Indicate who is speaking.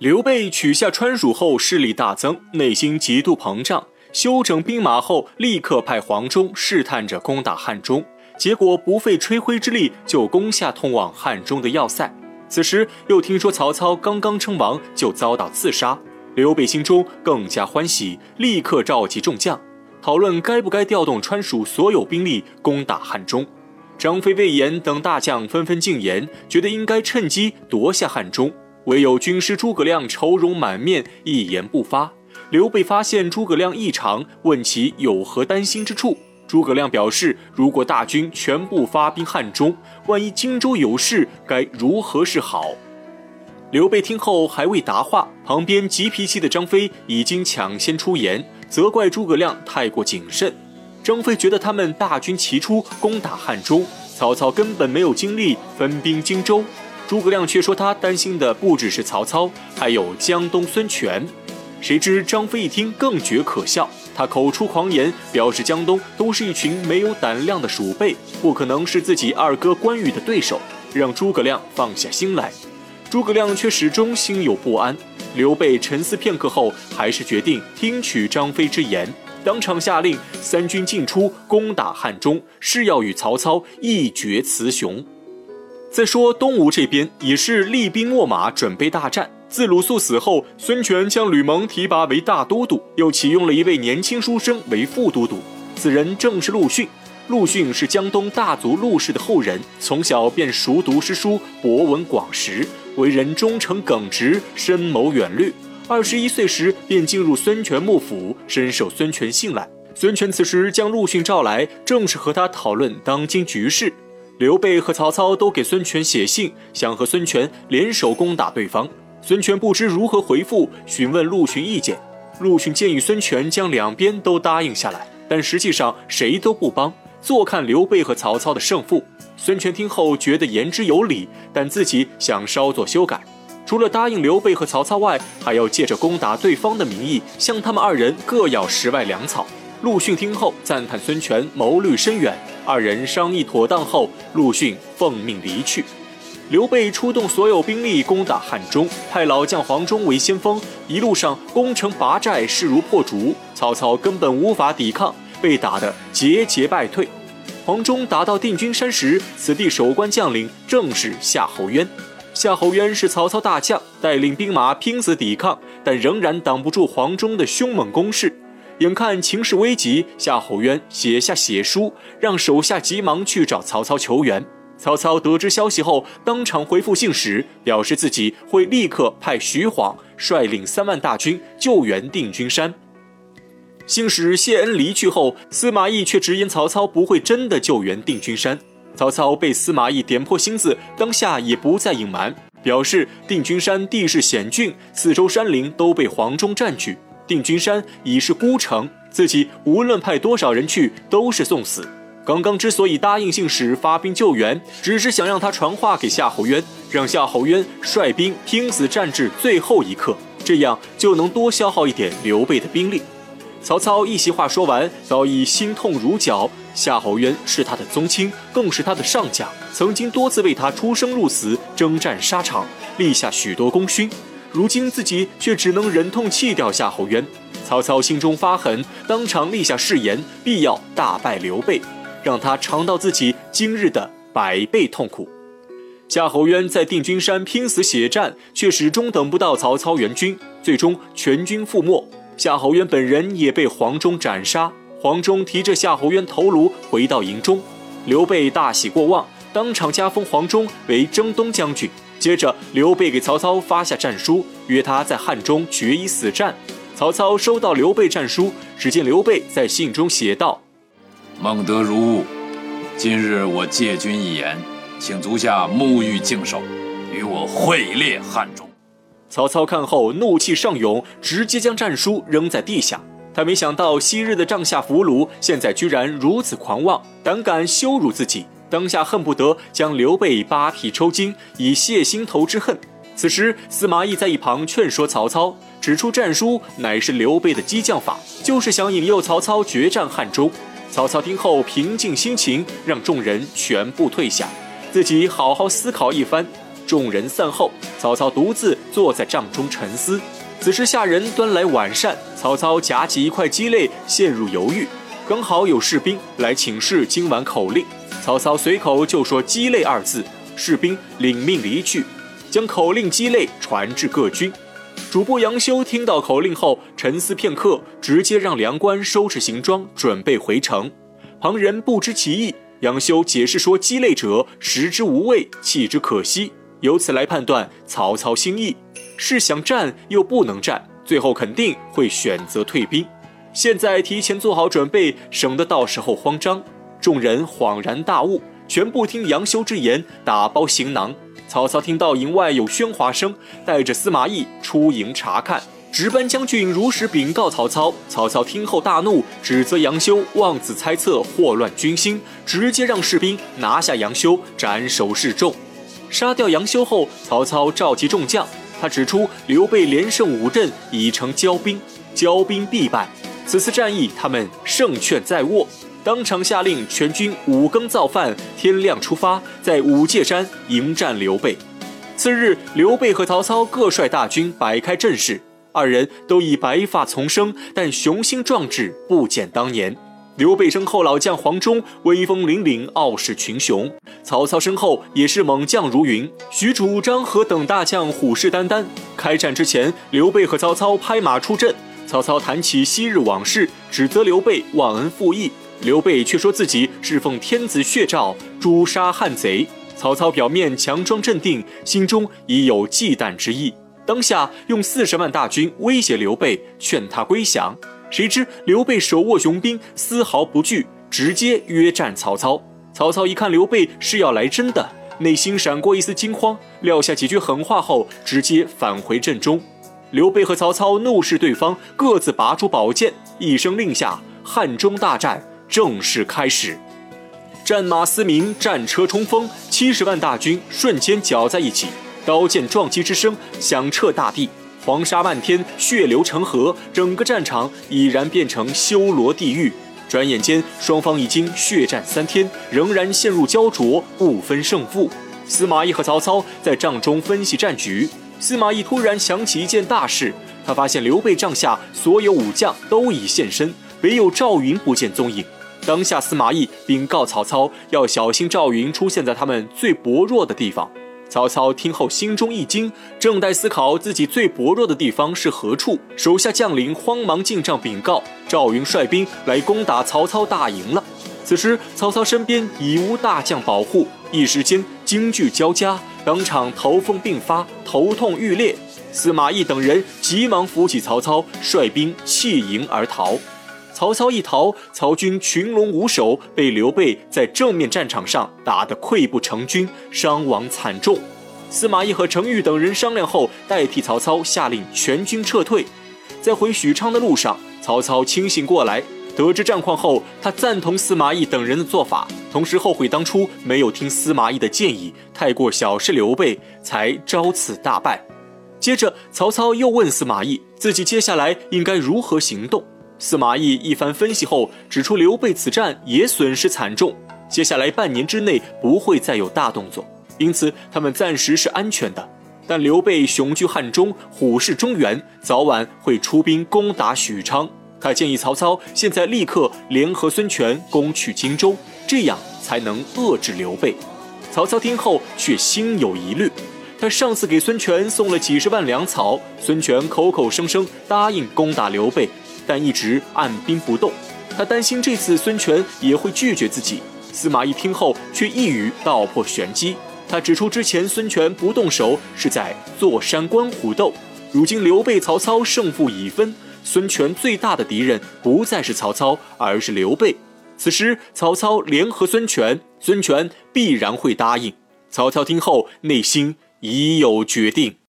Speaker 1: 刘备取下川蜀后，势力大增，内心极度膨胀。休整兵马后，立刻派黄忠试探着攻打汉中，结果不费吹灰之力就攻下通往汉中的要塞。此时又听说曹操刚刚称王就遭到刺杀，刘备心中更加欢喜，立刻召集众将，讨论该不该调动川蜀所有兵力攻打汉中。张飞、魏延等大将纷纷进言，觉得应该趁机夺下汉中。唯有军师诸葛亮愁容满面，一言不发。刘备发现诸葛亮异常，问其有何担心之处。诸葛亮表示，如果大军全部发兵汉中，万一荆州有事，该如何是好？刘备听后还未答话，旁边急脾气的张飞已经抢先出言，责怪诸葛亮太过谨慎。张飞觉得他们大军齐出攻打汉中，曹操根本没有精力分兵荆州。诸葛亮却说，他担心的不只是曹操，还有江东孙权。谁知张飞一听更觉可笑，他口出狂言，表示江东都是一群没有胆量的鼠辈，不可能是自己二哥关羽的对手，让诸葛亮放下心来。诸葛亮却始终心有不安。刘备沉思片刻后，还是决定听取张飞之言，当场下令三军进出攻打汉中，是要与曹操一决雌雄。再说东吴这边也是厉兵秣马，准备大战。自鲁肃死后，孙权将吕蒙提拔为大都督，又启用了一位年轻书生为副都督。此人正是陆逊。陆逊是江东大族陆氏的后人，从小便熟读诗书，博闻广识，为人忠诚耿直，深谋远虑。二十一岁时便进入孙权幕府，深受孙权信赖。孙权此时将陆逊召来，正是和他讨论当今局势。刘备和曹操都给孙权写信，想和孙权联手攻打对方。孙权不知如何回复，询问陆逊意见。陆逊建议孙权将两边都答应下来，但实际上谁都不帮，坐看刘备和曹操的胜负。孙权听后觉得言之有理，但自己想稍作修改，除了答应刘备和曹操外，还要借着攻打对方的名义，向他们二人各要十万粮草。陆逊听后赞叹孙权谋虑深远，二人商议妥当后，陆逊奉命离去。刘备出动所有兵力攻打汉中，派老将黄忠为先锋，一路上攻城拔寨，势如破竹。曹操根本无法抵抗，被打得节节败退。黄忠打到定军山时，此地守关将领正是夏侯渊。夏侯渊是曹操大将，带领兵马拼死抵抗，但仍然挡不住黄忠的凶猛攻势。眼看情势危急，夏侯渊写下血书，让手下急忙去找曹操求援。曹操得知消息后，当场回复信使，表示自己会立刻派徐晃率领三万大军救援定军山。信使谢恩离去后，司马懿却直言曹操不会真的救援定军山。曹操被司马懿点破心思，当下也不再隐瞒，表示定军山地势险峻，四周山林都被黄忠占据。定军山已是孤城，自己无论派多少人去都是送死。刚刚之所以答应信使发兵救援，只是想让他传话给夏侯渊，让夏侯渊率兵拼死战至最后一刻，这样就能多消耗一点刘备的兵力。曹操一席话说完，早已心痛如绞。夏侯渊是他的宗亲，更是他的上将，曾经多次为他出生入死，征战沙场，立下许多功勋。如今自己却只能忍痛弃掉夏侯渊，曹操心中发狠，当场立下誓言，必要大败刘备，让他尝到自己今日的百倍痛苦。夏侯渊在定军山拼死血战，却始终等不到曹操援军，最终全军覆没。夏侯渊本人也被黄忠斩杀。黄忠提着夏侯渊头颅回到营中，刘备大喜过望，当场加封黄忠为征东将军。接着，刘备给曹操发下战书，约他在汉中决一死战。曹操收到刘备战书，只见刘备在信中写道：“
Speaker 2: 孟德如晤，今日我借君一言，请足下沐浴净手，与我会列汉中。”
Speaker 1: 曹操看后怒气上涌，直接将战书扔在地下。他没想到昔日的帐下俘虏，现在居然如此狂妄，胆敢羞辱自己。当下恨不得将刘备扒皮抽筋，以泄心头之恨。此时，司马懿在一旁劝说曹操，指出战书乃是刘备的激将法，就是想引诱曹操决战汉中。曹操听后平静心情，让众人全部退下，自己好好思考一番。众人散后，曹操独自坐在帐中沉思。此时下人端来晚膳，曹操夹起一块鸡肋，陷入犹豫。刚好有士兵来请示今晚口令，曹操随口就说“鸡肋”二字，士兵领命离去，将口令“鸡肋”传至各军。主簿杨修听到口令后，沉思片刻，直接让梁官收拾行装，准备回城。旁人不知其意，杨修解释说：“鸡肋者，食之无味，弃之可惜。”由此来判断曹操心意，是想战又不能战，最后肯定会选择退兵。现在提前做好准备，省得到时候慌张。众人恍然大悟，全部听杨修之言，打包行囊。曹操听到营外有喧哗声，带着司马懿出营查看。值班将军如实禀告曹操，曹操听后大怒，指责杨修妄自猜测，祸乱军心，直接让士兵拿下杨修，斩首示众。杀掉杨修后，曹操召集众将，他指出刘备连胜五阵，已成骄兵，骄兵必败。此次战役，他们胜券在握，当场下令全军五更造饭，天亮出发，在五界山迎战刘备。次日，刘备和曹操各率大军摆开阵势，二人都已白发丛生，但雄心壮志不减当年。刘备身后老将黄忠威风凛凛，傲视群雄；曹操身后也是猛将如云，许褚、张合等大将虎视眈眈。开战之前，刘备和曹操拍马出阵。曹操谈起昔日往事，指责刘备忘恩负义，刘备却说自己是奉天子血诏诛杀汉贼。曹操表面强装镇定，心中已有忌惮之意，当下用四十万大军威胁刘备，劝他归降。谁知刘备手握雄兵，丝毫不惧，直接约战曹操。曹操一看刘备是要来真的，内心闪过一丝惊慌，撂下几句狠话后，直接返回阵中。刘备和曹操怒视对方，各自拔出宝剑，一声令下，汉中大战正式开始。战马嘶鸣，战车冲锋，七十万大军瞬间搅在一起，刀剑撞击之声响彻大地，黄沙漫天，血流成河，整个战场已然变成修罗地狱。转眼间，双方已经血战三天，仍然陷入焦灼，不分胜负。司马懿和曹操在帐中分析战局。司马懿突然想起一件大事，他发现刘备帐下所有武将都已现身，唯有赵云不见踪影。当下，司马懿禀告曹操，要小心赵云出现在他们最薄弱的地方。曹操听后心中一惊，正待思考自己最薄弱的地方是何处，手下将领慌忙进帐禀告，赵云率兵来攻打曹操大营了。此时，曹操身边已无大将保护，一时间惊惧交加。当场头风并发，头痛欲裂。司马懿等人急忙扶起曹操，率兵弃营而逃。曹操一逃，曹军群龙无首，被刘备在正面战场上打得溃不成军，伤亡惨重。司马懿和程昱等人商量后，代替曹操下令全军撤退。在回许昌的路上，曹操清醒过来。得知战况后，他赞同司马懿等人的做法，同时后悔当初没有听司马懿的建议，太过小视刘备，才遭此大败。接着，曹操又问司马懿，自己接下来应该如何行动。司马懿一番分析后，指出刘备此战也损失惨重，接下来半年之内不会再有大动作，因此他们暂时是安全的。但刘备雄踞汉中，虎视中原，早晚会出兵攻打许昌。他建议曹操现在立刻联合孙权攻取荆州，这样才能遏制刘备。曹操听后却心有疑虑。他上次给孙权送了几十万粮草，孙权口口声声答应攻打刘备，但一直按兵不动。他担心这次孙权也会拒绝自己。司马懿听后却一语道破玄机。他指出，之前孙权不动手是在坐山观虎斗，如今刘备、曹操胜负已分。孙权最大的敌人不再是曹操，而是刘备。此时曹操联合孙权，孙权必然会答应。曹操听后，内心已有决定。